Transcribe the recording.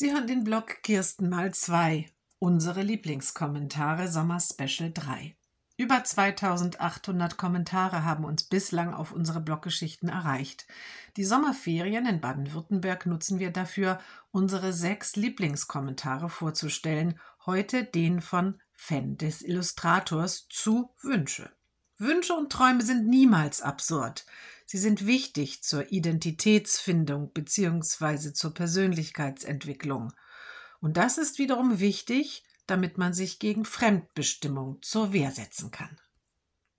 Sie hören den Blog Kirsten mal zwei, unsere Lieblingskommentare Sommer Special 3. Über 2800 Kommentare haben uns bislang auf unsere Bloggeschichten erreicht. Die Sommerferien in Baden-Württemberg nutzen wir dafür, unsere sechs Lieblingskommentare vorzustellen. Heute den von Fan des Illustrators zu Wünsche. Wünsche und Träume sind niemals absurd. Sie sind wichtig zur Identitätsfindung bzw. zur Persönlichkeitsentwicklung. Und das ist wiederum wichtig, damit man sich gegen Fremdbestimmung zur Wehr setzen kann.